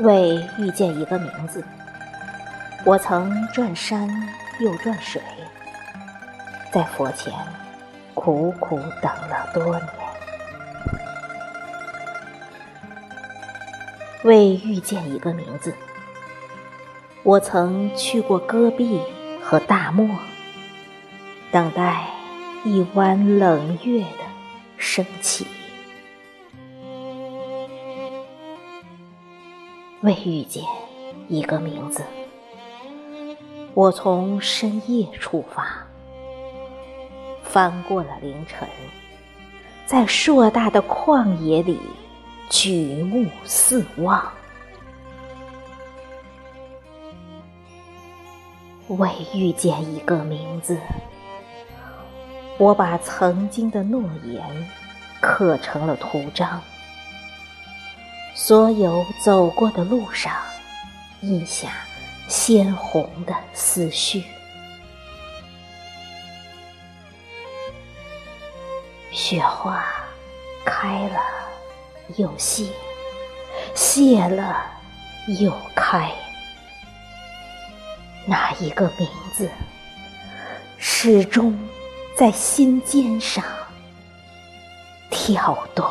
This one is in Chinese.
为遇见一个名字，我曾转山又转水，在佛前苦苦等了多年。为遇见一个名字，我曾去过戈壁和大漠，等待一弯冷月的升起。为遇见一个名字，我从深夜出发，翻过了凌晨，在硕大的旷野里举目四望。为遇见一个名字，我把曾经的诺言刻成了图章。所有走过的路上，印下鲜红的思绪。雪花开了又谢，谢了又开。那一个名字，始终在心尖上跳动。